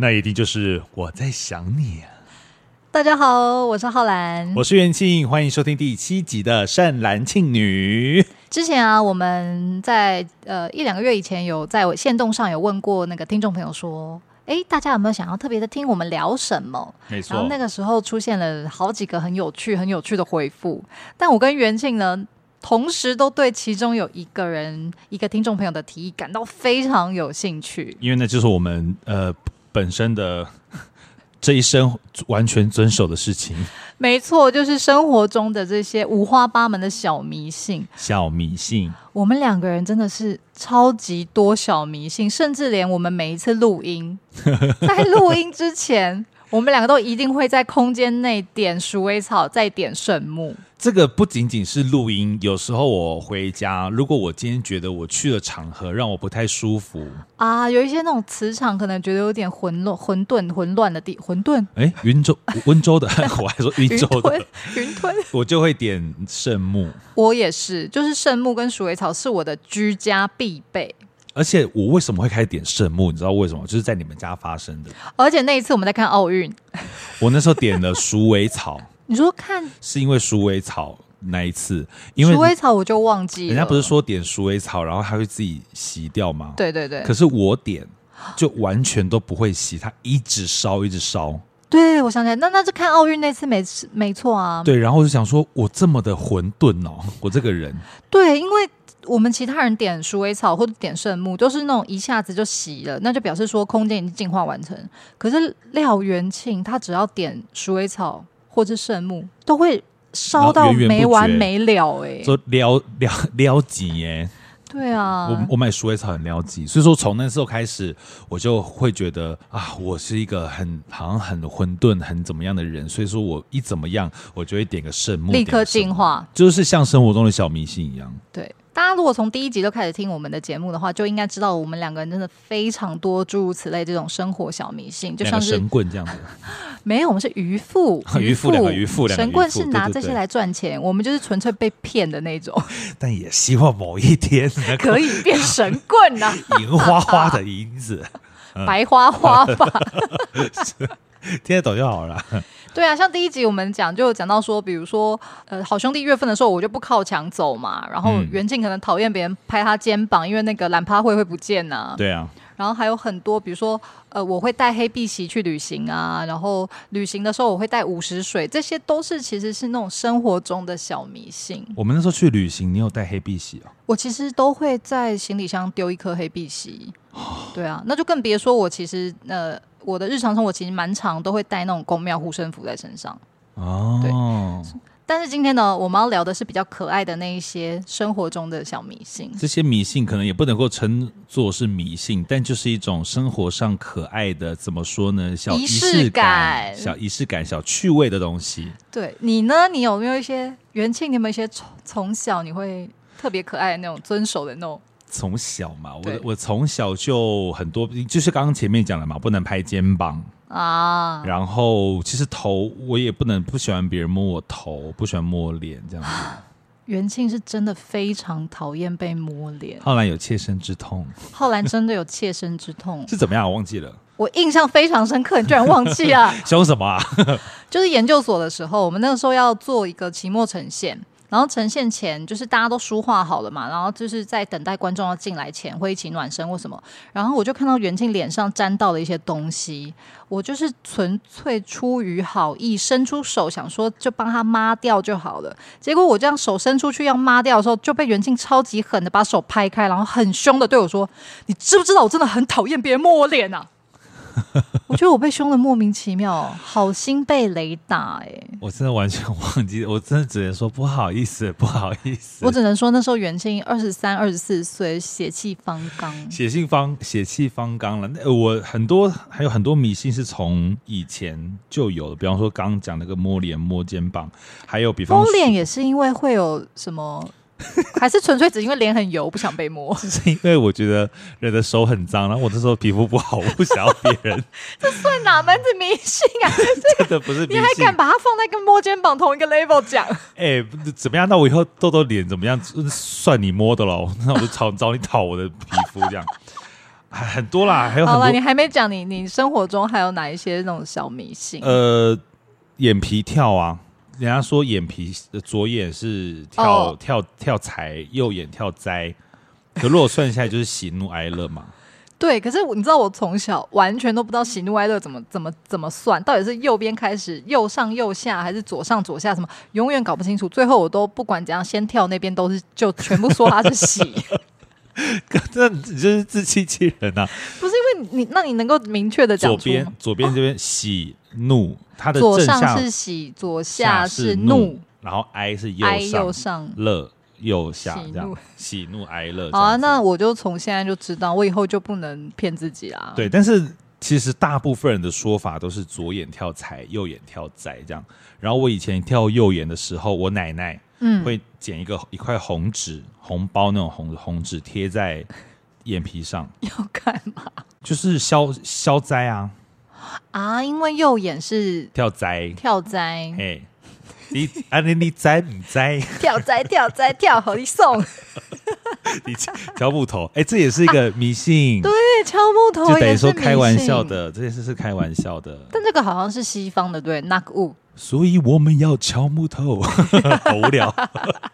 那一定就是我在想你啊。大家好，我是浩兰，我是元庆，欢迎收听第七集的《善男信女》。之前啊，我们在呃一两个月以前有在我线动上有问过那个听众朋友说，哎，大家有没有想要特别的听我们聊什么？没错。然后那个时候出现了好几个很有趣、很有趣的回复，但我跟元庆呢，同时都对其中有一个人、一个听众朋友的提议感到非常有兴趣，因为那就是我们呃本身的。这一生完全遵守的事情，没错，就是生活中的这些五花八门的小迷信。小迷信，我们两个人真的是超级多小迷信，甚至连我们每一次录音，在录音之前，我们两个都一定会在空间内点鼠尾草，再点圣木。这个不仅仅是录音，有时候我回家，如果我今天觉得我去的场合让我不太舒服啊，有一些那种磁场可能觉得有点混乱、混沌、混乱的地混沌。哎，云州、温州的，我还说云州的云吞，云吞，我就会点圣木。我也是，就是圣木跟鼠尾草是我的居家必备。而且我为什么会开始点圣木？你知道为什么？就是在你们家发生的。而且那一次我们在看奥运，我那时候点了鼠尾草。你说看是因为鼠尾草那一次，因为鼠尾草我就忘记了。人家不是说点鼠尾草，然后它会自己洗掉吗？对对对。可是我点就完全都不会洗，它一直烧一直烧。对，我想起来，那那是看奥运那次没没错啊。对，然后我就想说，我这么的混沌哦，我这个人。对，因为我们其他人点鼠尾草或者点圣木，都是那种一下子就洗了，那就表示说空间已经净化完成。可是廖元庆他只要点鼠尾草。或者圣木都会烧到没完没了哎、欸，说撩撩撩急耶，对啊，我我买鼠尾草很撩急，所以说从那时候开始，我就会觉得啊，我是一个很好像很混沌很怎么样的人，所以说我一怎么样，我就会点个圣木，立刻净化，就是像生活中的小迷信一样，对。大家如果从第一集就开始听我们的节目的话，就应该知道我们两个人真的非常多诸如此类这种生活小迷信，就像是神棍这样子。没有，我们是渔夫，渔夫两个渔夫，神棍是拿这些来赚钱，对对对，我们就是纯粹被骗的那种。但也希望某一天可以变神棍呐、啊，银花花的银子，白花花吧，听得懂就好了。对啊，像第一集我们讲就有讲到说，比如说呃，好兄弟月份的时候，我就不靠墙走嘛。然后袁静可能讨厌别人拍他肩膀，因为那个懒趴会会不见呐、啊。对啊。然后还有很多，比如说呃，我会带黑碧玺去旅行啊。然后旅行的时候我会带五十水，这些都是其实是那种生活中的小迷信。我们那时候去旅行，你有带黑碧玺啊？我其实都会在行李箱丢一颗黑碧玺。对啊，那就更别说我其实呃。我的日常生活其实蛮常，都会带那种宫庙护身符在身上。哦，对。但是今天呢，我们要聊的是比较可爱的那一些生活中的小迷信。这些迷信可能也不能够称作是迷信，但就是一种生活上可爱的，怎么说呢？小仪式感、小仪式感、小趣味的东西。对，你呢？你有没有一些元庆？你有没有一些从从小你会特别可爱的那种遵守的那种？从小嘛，我我从小就很多，就是刚刚前面讲了嘛，不能拍肩膀啊。然后其实头我也不能不喜欢别人摸我头，不喜欢摸我脸这样子。元庆是真的非常讨厌被摸脸，浩然有切身之痛。浩然真的有切身之痛 是怎么样？我忘记了。我印象非常深刻，你居然忘记了？凶什么啊？就是研究所的时候，我们那个时候要做一个期末呈现。然后呈现前，就是大家都梳化好了嘛，然后就是在等待观众要进来前，会一起暖身或什么。然后我就看到袁静脸上沾到了一些东西，我就是纯粹出于好意，伸出手想说就帮他抹掉就好了。结果我这样手伸出去要抹掉的时候，就被袁静超级狠的把手拍开，然后很凶的对我说：“你知不知道我真的很讨厌别人摸我脸啊？” 我觉得我被凶的莫名其妙，好心被雷打哎、欸！我真的完全忘记，我真的只能说不好意思，不好意思。我只能说那时候元庆二十三、二十四岁，血气方刚，血气方血气方刚了。那我很多还有很多迷信是从以前就有的，比方说刚刚讲那个摸脸、摸肩膀，还有比方摸脸也是因为会有什么 还是纯粹只因为脸很油，不想被摸？是因为我觉得人的手很脏，然后我这时候皮肤不好，我不想要别人。这算哪门子迷信啊？真的不是迷信，你还敢把它放在跟摸肩膀同一个 level 讲？哎、欸，怎么样？那我以后痘痘脸怎么样？算你摸的喽？那我就找找你讨我的皮肤这样。很多啦，还有很多。好了，你还没讲你你生活中还有哪一些那种小迷信？呃，眼皮跳啊。人家说眼皮左眼是跳、oh. 跳跳财，右眼跳灾。可如果算下来就是喜怒哀乐嘛？对，可是你知道我从小完全都不知道喜怒哀乐怎么怎么怎么算，到底是右边开始右上右下，还是左上左下？什么永远搞不清楚。最后我都不管怎样，先跳那边都是就全部说它是喜。那你就是自欺欺人啊！不是因为你，那你能够明确的讲左边左边这边喜怒。它的左上是喜，左下是怒，然后哀是右上，右上乐右下这样，喜怒哀乐。好啊，那我就从现在就知道，我以后就不能骗自己啦。对，但是其实大部分人的说法都是左眼跳财，右眼跳灾这样。然后我以前跳右眼的时候，我奶奶嗯会剪一个一块红纸红包那种红红纸贴在眼皮上，要干嘛？就是消消灾啊。啊，因为右眼是跳灾，跳灾，嘿，你啊你你灾不灾，跳灾跳灾跳好你送，你敲木头，哎，这也是一个迷信，对，敲木头就等于说开玩笑的，这件事是开玩笑的，但这个好像是西方的，对，knock wood，所以我们要敲木头，好无聊，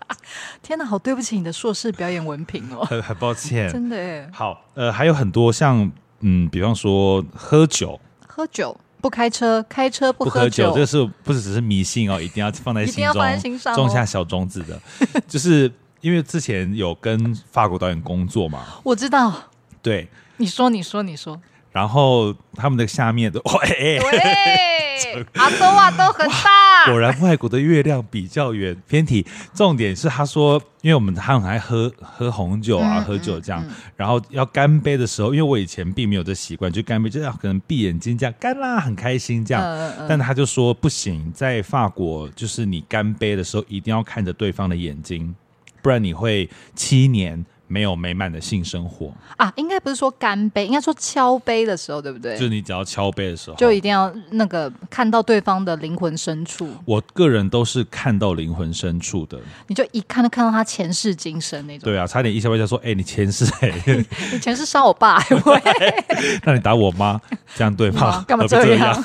天哪，好对不起你的硕士表演文凭哦，很很抱歉，真的耶，好，呃，还有很多像，嗯，比方说喝酒。喝酒不开车，开车不喝酒，这个是不是只是迷信哦？一定要放在 心中，一定要放在心上，种下小种子的。就是因为之前有跟法国导演工作嘛，我知道。对，你说，你说，你说。然后他们的下面的 喂，喂，阿多瓦都很大。果然外国的月亮比较圆。偏题，重点是他说，因为我们他很爱喝喝红酒啊，嗯、喝酒这样，嗯嗯、然后要干杯的时候，因为我以前并没有这习惯，就干杯就要可能闭眼睛这样干啦，很开心这样。但他就说不行，在法国就是你干杯的时候一定要看着对方的眼睛，不然你会七年。没有美满的性生活啊，应该不是说干杯，应该说敲杯的时候，对不对？就是你只要敲杯的时候，就一定要那个看到对方的灵魂深处。我个人都是看到灵魂深处的，你就一看就看到他前世今生那种。对啊，差点一下回家说：“哎、欸，你前世哎、欸，你前世杀我爸、欸，那你打我妈，这样对吗？干嘛这样？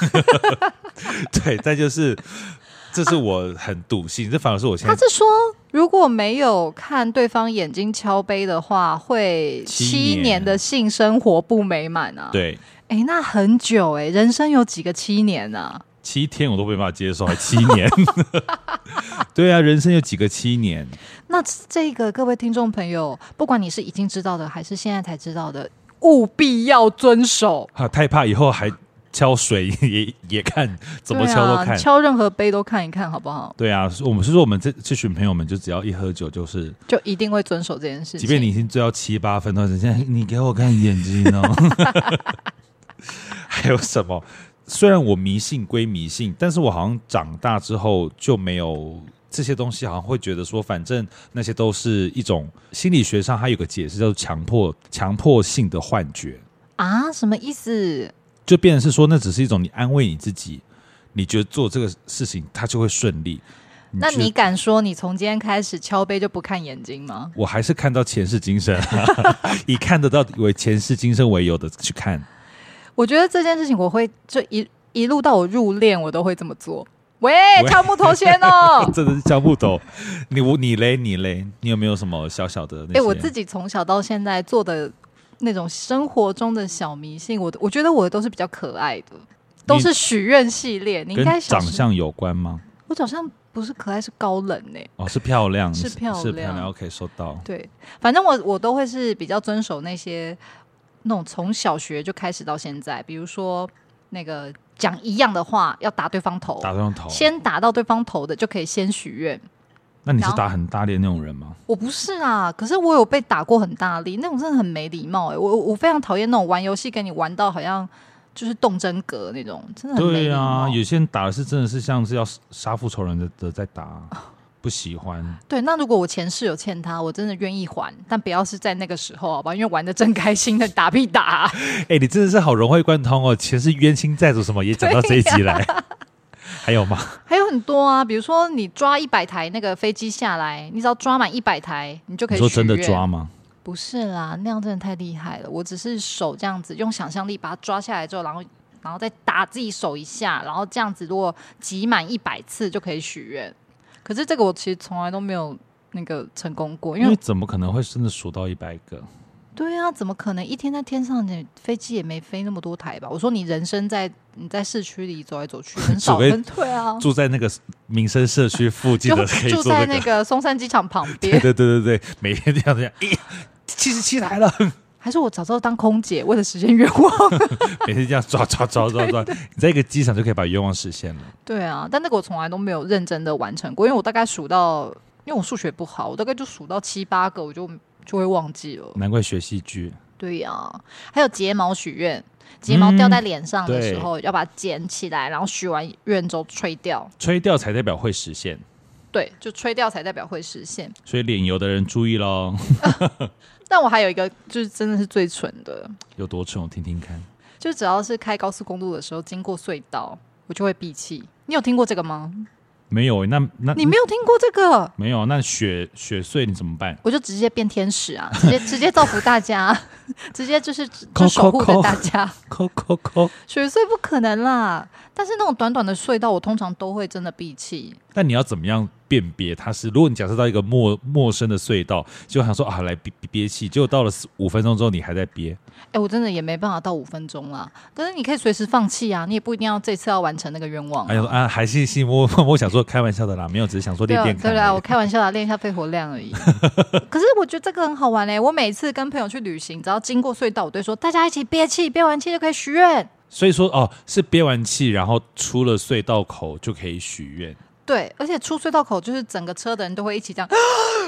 对，再就是。”这是我很笃信，啊、这反而是我现在。他是说，如果没有看对方眼睛敲杯的话，会七年的性生活不美满啊。对，哎，那很久哎，人生有几个七年呢、啊？七天我都没办法接受，还七年？对啊，人生有几个七年？那这个各位听众朋友，不管你是已经知道的，还是现在才知道的，务必要遵守。啊，太怕以后还。敲水 也也看，怎么敲都看，啊、敲任何杯都看一看，好不好？对啊，我们是说我们这这群朋友们，就只要一喝酒，就是就一定会遵守这件事情。即便你已经醉到七八分，都是现在你给我看眼睛哦。还有什么？虽然我迷信归迷信，但是我好像长大之后就没有这些东西，好像会觉得说，反正那些都是一种心理学上它有个解释，叫做强迫强迫性的幻觉啊？什么意思？就变成是说，那只是一种你安慰你自己，你觉得做这个事情它就会顺利。你那你敢说你从今天开始敲杯就不看眼睛吗？我还是看到前世今生，以看得到为前世今生为由的去看。我觉得这件事情我会就一一路到我入殓，我都会这么做。喂，敲木头先哦，真的是敲木头。你我你嘞你嘞，你有没有什么小小的？哎、欸，我自己从小到现在做的。那种生活中的小迷信，我我觉得我的都是比较可爱的，都是许愿系列。你应该长相有关吗？我长相不是可爱，是高冷呢、欸。哦，是漂亮，是漂亮，是漂亮。OK，收到。对，反正我我都会是比较遵守那些那种从小学就开始到现在，比如说那个讲一样的话要打对方头，打对方头，先打到对方头的就可以先许愿。那你是打很大力的那种人吗？我不是啊，可是我有被打过很大力，那种真的很没礼貌哎、欸！我我非常讨厌那种玩游戏跟你玩到好像就是动真格那种，真的很。对啊，有些人打的是真的是像是要杀父仇人的的在打。不喜欢。对，那如果我前世有欠他，我真的愿意还，但不要是在那个时候，好吧？因为玩的正开心的打屁打。哎、欸，你真的是好融会贯通哦！前世冤亲债主什么也讲到这一集来，啊、还有吗？还有很多啊，比如说你抓一百台那个飞机下来，你只要抓满一百台，你就可以。说真的抓吗？不是啦，那样真的太厉害了。我只是手这样子用想象力把它抓下来之后，然后。然后再打自己手一下，然后这样子，如果集满一百次就可以许愿。可是这个我其实从来都没有那个成功过，因为，因为怎么可能会真的数到一百个？对啊，怎么可能一天在天上，你飞机也没飞那么多台吧？我说你人生在你在市区里走来走去，很 少人对啊，住在那个民生社区附 近的，住在那个松山机场旁 边。对对对对对，每天这样这样，咦，七十七台了。还是我早知道当空姐，为了实现愿望，每天这样抓抓抓抓抓，你在一个机场就可以把愿望实现了。对啊，但那个我从来都没有认真的完成过，因为我大概数到，因为我数学不好，我大概就数到七八个，我就就会忘记了。难怪学戏剧。对呀、啊，还有睫毛许愿，睫毛掉在脸上的时候，嗯、要把它捡起来，然后许完愿之后吹掉，吹掉才代表会实现。对，就吹掉才代表会实现。所以脸油的人注意喽。但我还有一个，就是真的是最蠢的。有多蠢？我听听看。就只要是开高速公路的时候，经过隧道，我就会闭气。你有听过这个吗？没有。那那你没有听过这个？没有。那雪雪碎你怎么办？我就直接变天使啊！直接直接造福大家，直接就是就守护着大家。扣扣扣。雪碎不可能啦！但是那种短短的隧道，我通常都会真的闭气。但你要怎么样？辨别它是，如果你假设到一个陌陌生的隧道，就想说啊，来憋憋气，结果到了五分钟之后，你还在憋。哎、欸，我真的也没办法到五分钟啦。可是你可以随时放弃啊，你也不一定要这次要完成那个愿望、啊。哎呦啊，还是是我我想说开玩笑的啦，没有，只是想说练练看。对啦，我开玩笑啦，练一下肺活量而已。可是我觉得这个很好玩嘞、欸，我每次跟朋友去旅行，只要经过隧道，我都说大家一起憋气，憋完气就可以许愿。所以说哦，是憋完气，然后出了隧道口就可以许愿。对，而且出隧道口就是整个车的人都会一起这样，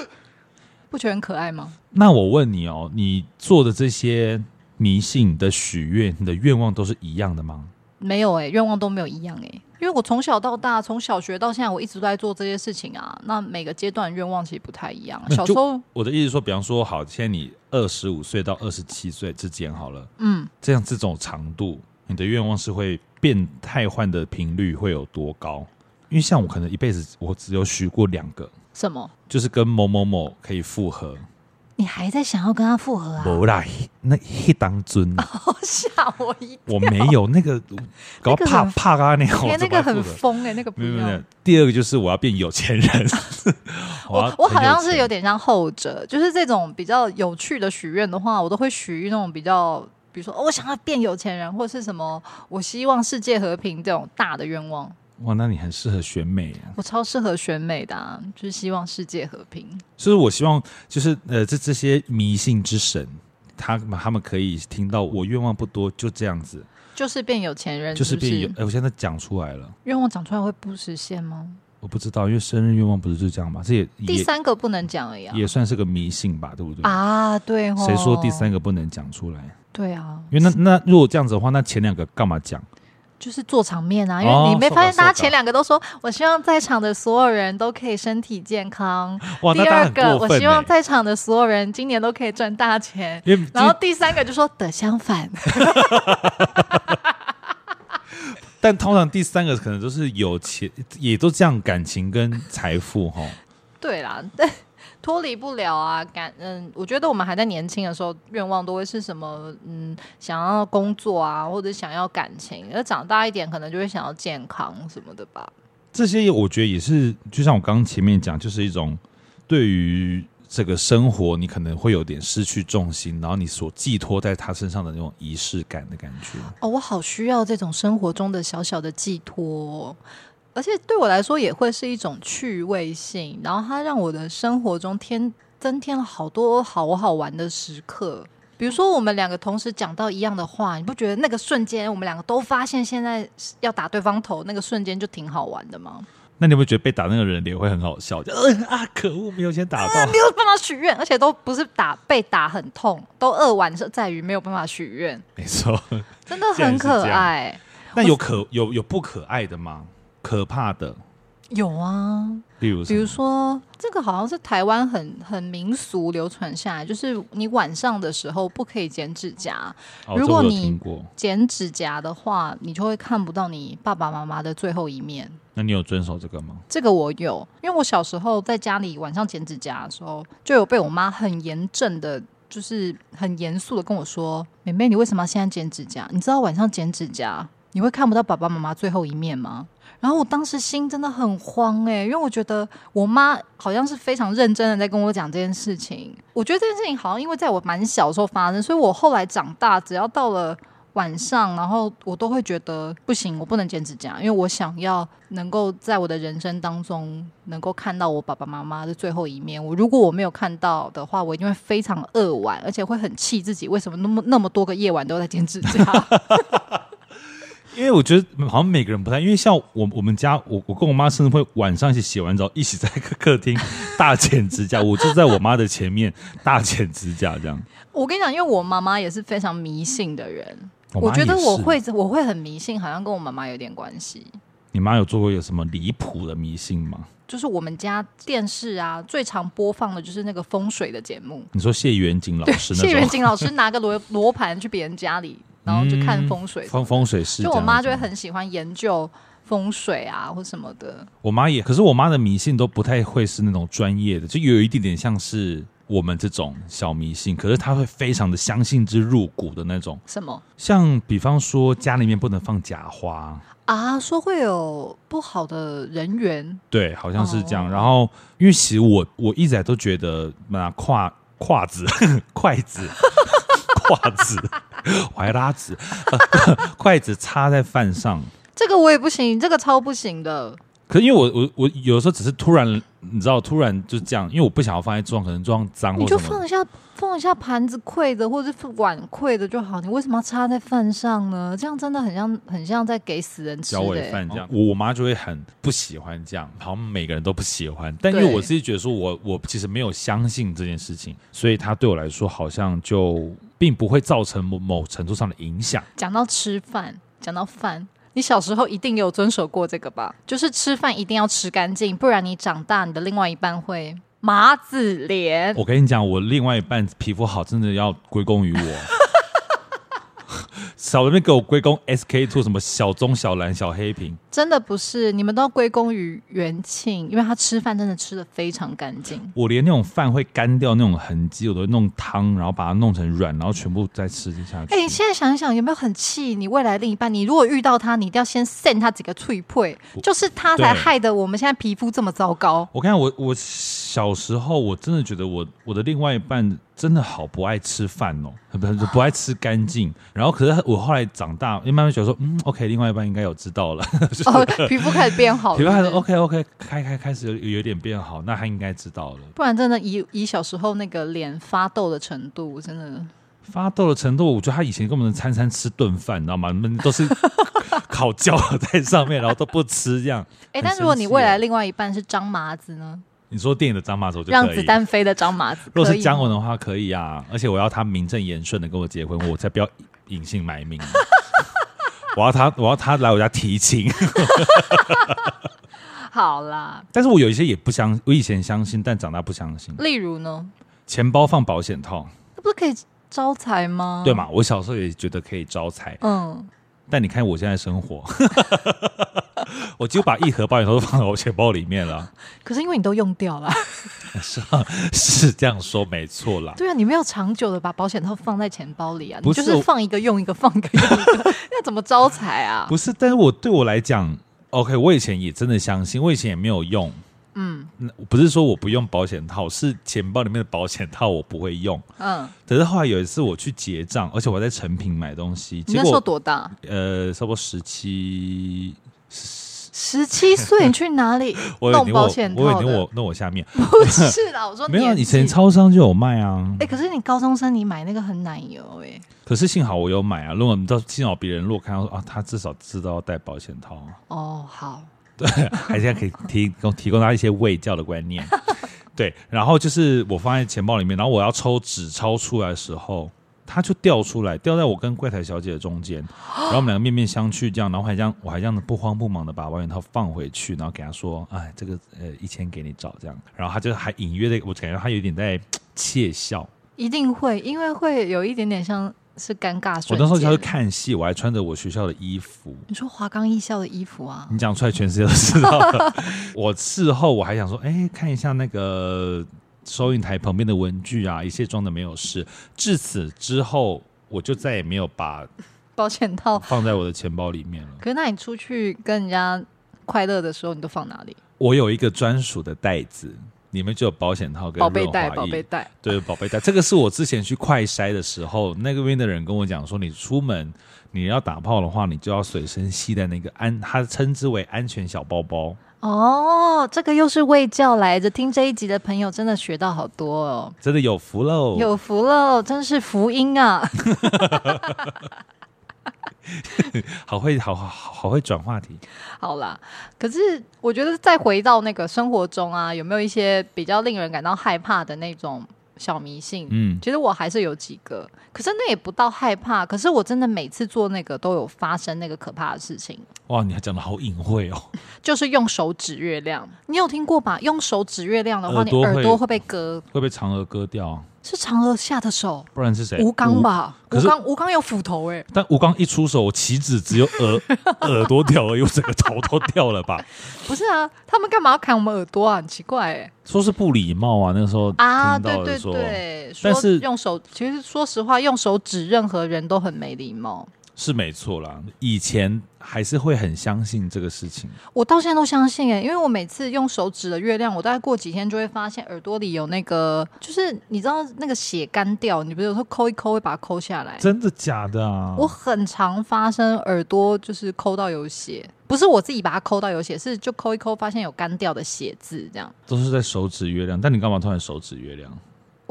不觉得很可爱吗？那我问你哦，你做的这些迷信的许愿，你的愿望都是一样的吗？没有哎、欸，愿望都没有一样哎、欸，因为我从小到大，从小学到现在，我一直都在做这些事情啊。那每个阶段愿望其实不太一样。小时候，我的意思说，比方说，好，现在你二十五岁到二十七岁之间好了，嗯，这样这种长度，你的愿望是会变态换的频率会有多高？因为像我可能一辈子我只有许过两个，什么？就是跟某某某可以复合。你还在想要跟他复合啊？不啦，那一当尊，吓我一跳！我没有那个，搞怕怕啊那个，那个很疯哎，那个不用。第二个就是我要变有钱人。我我好像是有点像后者，就是这种比较有趣的许愿的话，我都会许那种比较，比如说我想要变有钱人，或是什么，我希望世界和平这种大的愿望。哇，那你很适合选美啊！我超适合选美的，啊，就是希望世界和平。所以，我希望就是呃，这这些迷信之神，他他们可以听到我愿望不多，就这样子，就是变有钱人，就是变有。哎，我现在讲出来了，愿望讲出来会不实现吗？我不知道，因为生日愿望不是就这样吗？这也第三个不能讲而已，啊，也算是个迷信吧，对不对？啊，对哦。谁说第三个不能讲出来？对啊，因为那那如果这样子的话，那前两个干嘛讲？就是做场面啊，因为你没发现大家前两个都说，我希望在场的所有人都可以身体健康。哇，第二个，我希望在场的所有人今年都可以赚大钱。然后第三个就说的相反。但通常第三个可能都是有钱，也都这样，感情跟财富哈。对啦，对。脱离不了啊，感嗯，我觉得我们还在年轻的时候，愿望都会是什么？嗯，想要工作啊，或者想要感情。而长大一点，可能就会想要健康什么的吧。这些我觉得也是，就像我刚刚前面讲，就是一种对于这个生活，你可能会有点失去重心，然后你所寄托在他身上的那种仪式感的感觉。哦，我好需要这种生活中的小小的寄托。而且对我来说也会是一种趣味性，然后它让我的生活中添增添了好多好好玩的时刻。比如说，我们两个同时讲到一样的话，你不觉得那个瞬间，我们两个都发现现在要打对方头，那个瞬间就挺好玩的吗？那你会觉得被打那个人脸会很好笑？就呃啊，可恶，没有先打到，呃、没有办法许愿，而且都不是打被打很痛，都扼腕是在于没有办法许愿。没错，真的很可爱。那有可有有不可爱的吗？可怕的有啊，比如，比如说这个好像是台湾很很民俗流传下来，就是你晚上的时候不可以剪指甲。哦、如果你剪指甲的话，你就会看不到你爸爸妈妈的最后一面。那你有遵守这个吗？这个我有，因为我小时候在家里晚上剪指甲的时候，就有被我妈很严正的，就是很严肃的跟我说：“妹妹，你为什么要现在剪指甲？你知道晚上剪指甲你会看不到爸爸妈妈最后一面吗？”然后我当时心真的很慌哎、因为我觉得我妈好像是非常认真的在跟我讲这件事情。我觉得这件事情好像因为在我蛮小的时候发生，所以我后来长大，只要到了晚上，然后我都会觉得不行，我不能剪指甲，因为我想要能够在我的人生当中能够看到我爸爸妈妈的最后一面。我如果我没有看到的话，我一定会非常扼腕，而且会很气自己为什么那么那么多个夜晚都在剪指甲。因为我觉得好像每个人不太，因为像我我们家，我我跟我妈甚至会晚上一起洗完澡，一起在客客厅 大剪指甲，我就在我妈的前面大剪指甲这样。我跟你讲，因为我妈妈也是非常迷信的人，我，我觉得我会我会很迷信，好像跟我妈妈有点关系。你妈有做过有什么离谱的迷信吗？就是我们家电视啊，最常播放的就是那个风水的节目。你说谢元景老师？谢元景老师拿个罗罗盘去别人家里。然后就看风水，风风水是。就我妈就会很喜欢研究风水啊，或什么的。我妈也，可是我妈的迷信都不太会是那种专业的，就有一点点像是我们这种小迷信。可是她会非常的相信之入骨的那种。什么？像比方说家里面不能放假花啊，说会有不好的人缘。对，好像是这样。哦、然后因为其实我我一直都觉得拿胯胯子筷子 筷子。怀拉子，筷子插在饭上，这个我也不行，这个超不行的。可是因为我我我有时候只是突然，你知道，突然就这样，因为我不想要放在桌上，可能桌上脏。你就放一下，放一下盘子筷的，或者是碗筷的就好。你为什么要插在饭上呢？这样真的很像，很像在给死人吃的、欸。脚尾饭这样，我我妈就会很不喜欢这样，好像每个人都不喜欢。但因为我自己觉得说我我其实没有相信这件事情，所以她对我来说好像就。并不会造成某某程度上的影响。讲到吃饭，讲到饭，你小时候一定有遵守过这个吧？就是吃饭一定要吃干净，不然你长大你的另外一半会麻子脸。我跟你讲，我另外一半皮肤好，真的要归功于我。少那边给我归功 SK two 什么小棕小蓝小黑瓶，真的不是，你们都要归功于元庆，因为他吃饭真的吃的非常干净。我连那种饭会干掉那种痕迹，我都会弄汤，然后把它弄成软，然后全部再吃下去。哎、欸，你现在想一想，有没有很气你未来另一半？你如果遇到他，你一定要先 send 他几个脆配，就是他才害得我们现在皮肤这么糟糕。我看我我小时候我真的觉得我我的另外一半。真的好不爱吃饭哦，不不不爱吃干净。然后可是我后来长大，因为慢慢觉得说，嗯，OK，另外一半应该有知道了，就是哦、皮肤开始变好，皮肤开始 OK OK，开开开始有有点变好，那他应该知道了。不然真的以以小时候那个脸发痘的程度，真的发痘的程度，我觉得他以前根本能餐餐吃顿饭，你知道吗？你们都是 烤焦在上面，然后都不吃这样。哎、欸，但如果你未来另外一半是张麻子呢？你说电影的张麻子我就让子弹飞的张麻子，如果是姜文的话可以啊，而且我要他名正言顺的跟我结婚，我才不要隐姓埋名。我要他，我要他来我家提亲。好啦，但是我有一些也不相，我以前相信，但长大不相信。例如呢？钱包放保险套，那不是可以招财吗？对嘛？我小时候也觉得可以招财。嗯。但你看我现在生活，我就把一盒保险套都放在我钱包里面了。可是因为你都用掉了，是啊是这样说没错啦。对啊，你没有长久的把保险套放在钱包里啊，你就是放一个用一个，放一个用一个，那怎么招财啊？不是，但是我对我来讲，OK，我以前也真的相信，我以前也没有用。嗯，不是说我不用保险套，是钱包里面的保险套我不会用。嗯，可是后来有一次我去结账，而且我在成品买东西，你那时候多大？呃，差不多十七，十七岁，你去哪里 弄保险套？我以为我弄我下面不是啦，我说 没有，以前超商就有卖啊。哎，可是你高中生你买那个很奶油哎。可是幸好我有买啊，如果你知道幸好别人如果看到说啊，他至少知道要戴保险套。哦，好。对，还是可以提供提供他一些卫教的观念。对，然后就是我放在钱包里面，然后我要抽纸钞出来的时候，它就掉出来，掉在我跟柜台小姐的中间，然后我们两个面面相觑，这样，然后还这样，我还这样子不慌不忙的把保险套放回去，然后给他说：“哎，这个呃一千给你找这样。”然后他就还隐约的，我感觉他有点在 窃笑。一定会，因为会有一点点像是尴尬。我那时候就去看戏，我还穿着我学校的衣服。你说华冈艺校的衣服啊？你讲出来，全世界都知道了。我事后我还想说，哎，看一下那个收银台旁边的文具啊，一切装的没有事。至此之后，我就再也没有把保险套放在我的钱包里面了。可是，那你出去跟人家快乐的时候，你都放哪里？我有一个专属的袋子。里面就有保险套跟润滑液，宝贝袋，宝贝袋，对，宝贝袋。这个是我之前去快筛的时候，那个边的人跟我讲说，你出门你要打炮的话，你就要随身携带那个安，他称之为安全小包包。哦，这个又是卫教来着，听这一集的朋友真的学到好多哦，真的有福喽，有福喽，真是福音啊！好会，好好好会转话题。好啦，可是我觉得再回到那个生活中啊，有没有一些比较令人感到害怕的那种小迷信？嗯，其实我还是有几个，可是那也不到害怕。可是我真的每次做那个都有发生那个可怕的事情。哇，你还讲的好隐晦哦。就是用手指月亮，你有听过吧？用手指月亮的话，你耳朵会被割，会被嫦娥割掉。是嫦娥下的手，不然是谁？吴刚吧？吴刚，吴刚有斧头哎、欸。但吴刚一出手，岂止只有耳 耳朵掉了，又整个头都掉了吧？不是啊，他们干嘛要砍我们耳朵啊？很奇怪哎、欸。说是不礼貌啊，那个时候啊，对对对。但是用手，其实说实话，用手指任何人都很没礼貌。是没错啦，以前还是会很相信这个事情。我到现在都相信哎、欸，因为我每次用手指的月亮，我大概过几天就会发现耳朵里有那个，就是你知道那个血干掉，你不是有时候抠一抠会把它抠下来？真的假的啊？我很常发生耳朵就是抠到有血，不是我自己把它抠到有血，是就抠一抠发现有干掉的血渍这样。都是在手指月亮，但你干嘛突然手指月亮？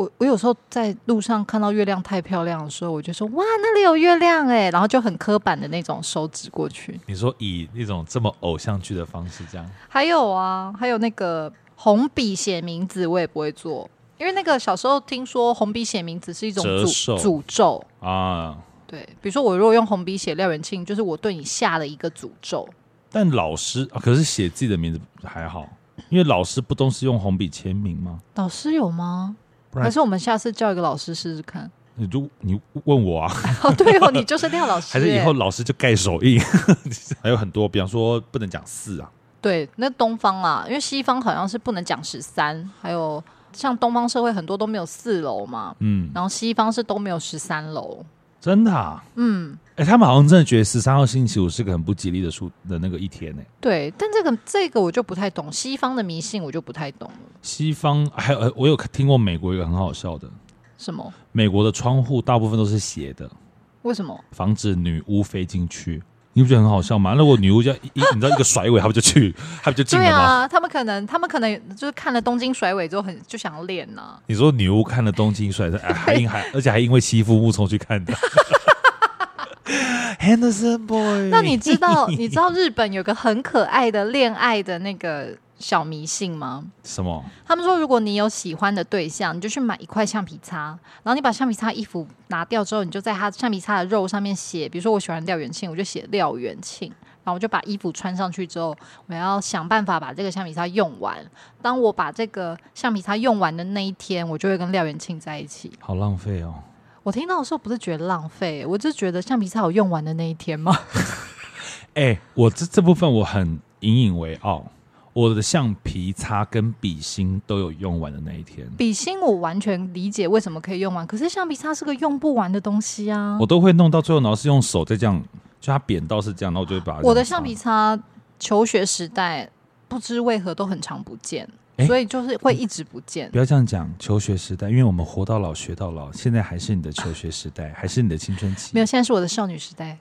我我有时候在路上看到月亮太漂亮的时候，我就说哇，那里有月亮哎，然后就很刻板的那种手指过去。你说以那种这么偶像剧的方式这样？还有啊，还有那个红笔写名字，我也不会做，因为那个小时候听说红笔写名字是一种诅诅咒啊。对，比如说我如果用红笔写廖元庆，就是我对你下了一个诅咒。但老师啊，可是写自己的名字还好，因为老师不都是用红笔签名吗？老师有吗？还是我们下次叫一个老师试试看？你就你问我啊？哦，对哦，你就是廖老师。还是以后老师就盖手印？还有很多，比方说不能讲四啊。对，那东方啊，因为西方好像是不能讲十三，还有像东方社会很多都没有四楼嘛。嗯，然后西方是都没有十三楼。真的啊？嗯。哎，他们好像真的觉得十三号星期五是个很不吉利的数的那个一天呢。对，但这个这个我就不太懂，西方的迷信我就不太懂了。西方还有我有听过美国一个很好笑的，什么？美国的窗户大部分都是斜的，为什么？防止女巫飞进去。你不觉得很好笑吗？那我女巫家一，你知道一个甩尾，他们就去，他们就进了吗？对啊，他们可能他们可能就是看了东京甩尾之后很就想要练呢、啊。你说女巫看了东京甩尾，还因还而且还因为欺负木冲去看的。Henderson Boy，那你知道你知道日本有个很可爱的恋爱的那个小迷信吗？什么？他们说，如果你有喜欢的对象，你就去买一块橡皮擦，然后你把橡皮擦衣服拿掉之后，你就在他橡皮擦的肉上面写，比如说我喜欢廖元庆，我就写廖元庆，然后我就把衣服穿上去之后，我要想办法把这个橡皮擦用完。当我把这个橡皮擦用完的那一天，我就会跟廖元庆在一起。好浪费哦。我听到的时候不是觉得浪费，我就觉得橡皮擦有用完的那一天吗？哎、欸，我这这部分我很引以为傲，我的橡皮擦跟笔芯都有用完的那一天。笔芯我完全理解为什么可以用完，可是橡皮擦是个用不完的东西啊！我都会弄到最后，然后是用手再这样，就它扁到是这样，然后我就会把我的橡皮擦，求学时代不知为何都很常不见。所以就是会一直不见。不要这样讲，求学时代，因为我们活到老学到老，现在还是你的求学时代，还是你的青春期。没有，现在是我的少女时代。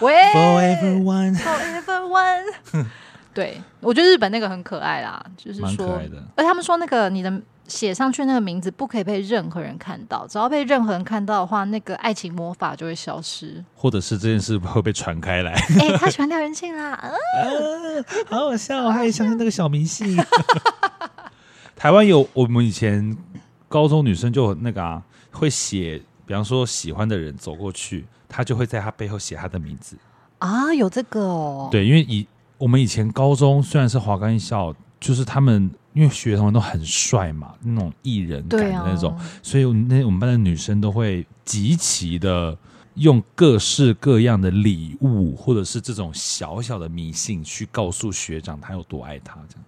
喂，Forever One，Forever One。对，我觉得日本那个很可爱啦，就是说。而他们说那个你的写上去那个名字不可以被任何人看到，只要被任何人看到的话，那个爱情魔法就会消失，或者是这件事会被传开来。哎、欸，他喜欢廖元庆啦，啊，好好笑，我还相信那个小迷信。台湾有我们以前高中女生就那个啊，会写比方说喜欢的人走过去，他就会在他背后写他的名字啊，有这个哦。对，因为以我们以前高中虽然是华冈艺校，就是他们因为学生都很帅嘛，那种艺人感的那种，啊、所以那我们班的女生都会极其的用各式各样的礼物，或者是这种小小的迷信去告诉学长他有多爱他这样。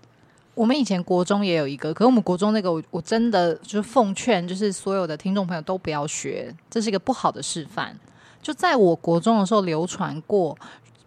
我们以前国中也有一个，可是我们国中那个我，我我真的就是奉劝，就是所有的听众朋友都不要学，这是一个不好的示范。就在我国中的时候流传过，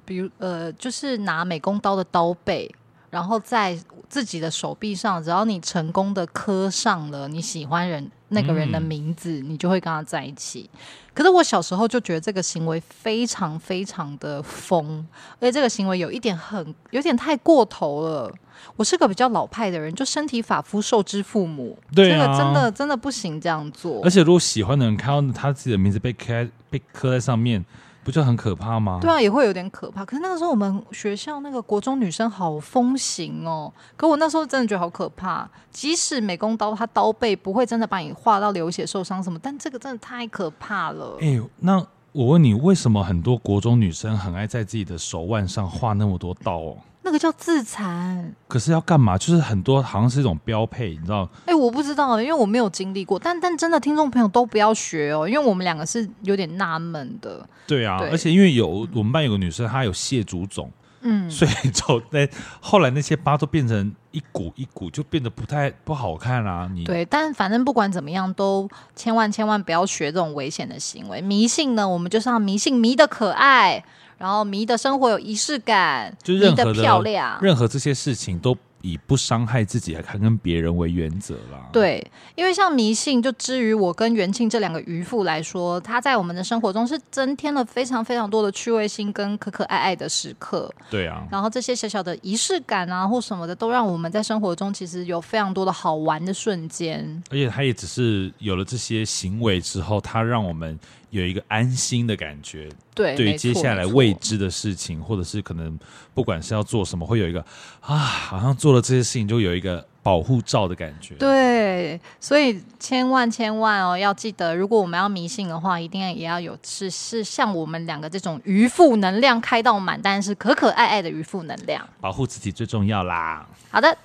比如呃，就是拿美工刀的刀背，然后在自己的手臂上，只要你成功的刻上了你喜欢人那个人的名字，嗯、你就会跟他在一起。可是我小时候就觉得这个行为非常非常的疯，而且这个行为有一点很有点太过头了。我是个比较老派的人，就身体发肤受之父母，对啊，这个真的真的不行这样做。而且如果喜欢的人看到他自己的名字被刻被刻在上面，不就很可怕吗？对啊，也会有点可怕。可是那个时候我们学校那个国中女生好风行哦，可我那时候真的觉得好可怕。即使美工刀它刀背不会真的把你划到流血受伤什么，但这个真的太可怕了。哎，那我问你，为什么很多国中女生很爱在自己的手腕上画那么多刀哦？那个叫自残，可是要干嘛？就是很多好像是一种标配，你知道？哎、欸，我不知道，因为我没有经历过。但但真的，听众朋友都不要学哦，因为我们两个是有点纳闷的。对啊，对，而且因为有我们班有个女生，她有蟹足肿，嗯，所以就那后来那些疤都变成一股一股，就变得不太不好看啊。你对，但反正不管怎么样，都千万千万不要学这种危险的行为。迷信呢，我们就是要迷信迷的可爱。然后迷的生活有仪式感，就任何的，漂亮，任何这些事情都以不伤害自己还跟别人为原则啦。对，因为像迷信，就之于我跟元庆这两个渔夫来说，他在我们的生活中是增添了非常非常多的趣味性跟可可爱爱的时刻。对啊，然后这些小小的仪式感啊或什么的，都让我们在生活中其实有非常多的好玩的瞬间。而且他也只是有了这些行为之后，他让我们。有一个安心的感觉，对，对于接下来未知的事情，或者是可能不管是要做什么，会有一个啊，好像做了这些事情就有一个保护罩的感觉。对，所以千万千万哦，要记得，如果我们要迷信的话，一定也要有是是像我们两个这种渔夫能量开到满，但是可可爱爱的渔夫能量，保护自己最重要啦。好的。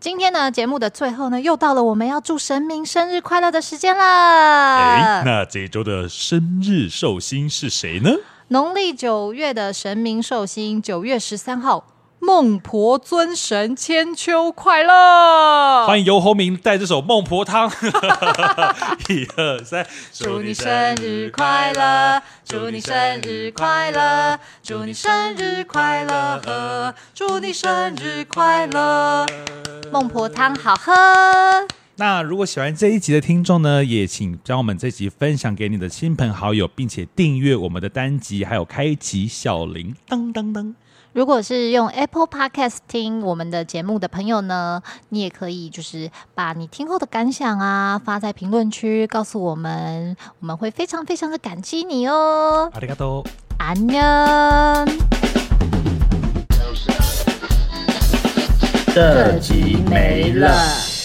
今天呢，节目的最后呢，又到了我们要祝神明生日快乐的时间了。哎，那这一周的生日寿星是谁呢？农历九月的神明寿星，九月十三号。孟婆尊神千秋快乐！欢迎游鸿明带这首《孟婆汤》。一二三，祝你生日快乐！祝你生日快乐！祝你生日快乐！祝你生日快乐！孟婆汤好喝。那如果喜欢这一集的听众呢，也请将我们这集分享给你的亲朋好友，并且订阅我们的单集，还有开启小铃铛铛铛。如果是用 Apple Podcast 听我们的节目的朋友呢，你也可以就是把你听后的感想啊发在评论区告诉我们，我们会非常非常的感激你哦。ありがとう，安妞，这集没了。